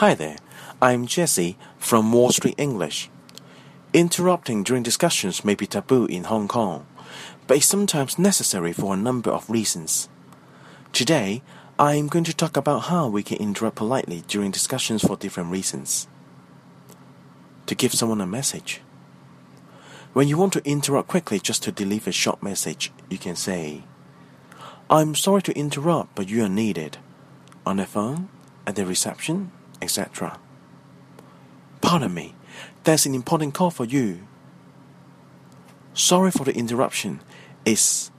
Hi there, I'm Jesse from Wall Street English. Interrupting during discussions may be taboo in Hong Kong, but it's sometimes necessary for a number of reasons. Today, I'm going to talk about how we can interrupt politely during discussions for different reasons. To give someone a message. When you want to interrupt quickly just to deliver a short message, you can say, I'm sorry to interrupt, but you are needed. On the phone, at the reception, etc. Pardon me, there's an important call for you. Sorry for the interruption. Is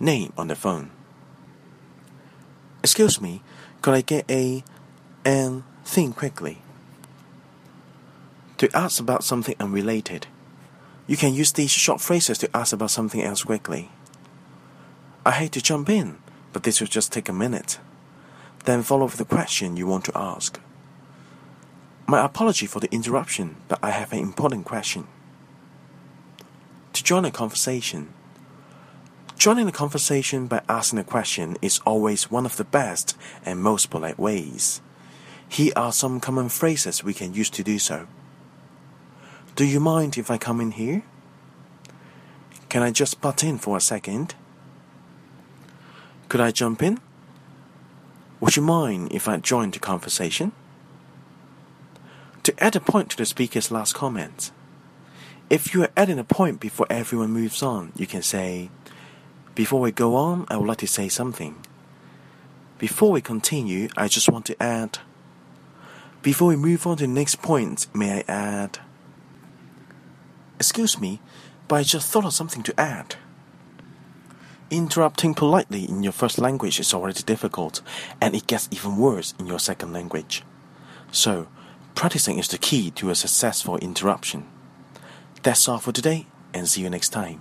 name on the phone. Excuse me, could I get a and thing quickly? To ask about something unrelated. You can use these short phrases to ask about something else quickly. I hate to jump in, but this will just take a minute. Then follow with the question you want to ask. My apology for the interruption, but I have an important question. To join a conversation. Joining a conversation by asking a question is always one of the best and most polite ways. Here are some common phrases we can use to do so. Do you mind if I come in here? Can I just butt in for a second? Could I jump in? Would you mind if I joined the conversation? Add a point to the speaker's last comment. If you are adding a point before everyone moves on, you can say, Before we go on, I would like to say something. Before we continue, I just want to add. Before we move on to the next point, may I add? Excuse me, but I just thought of something to add. Interrupting politely in your first language is already difficult, and it gets even worse in your second language. So, Practicing is the key to a successful interruption. That's all for today, and see you next time.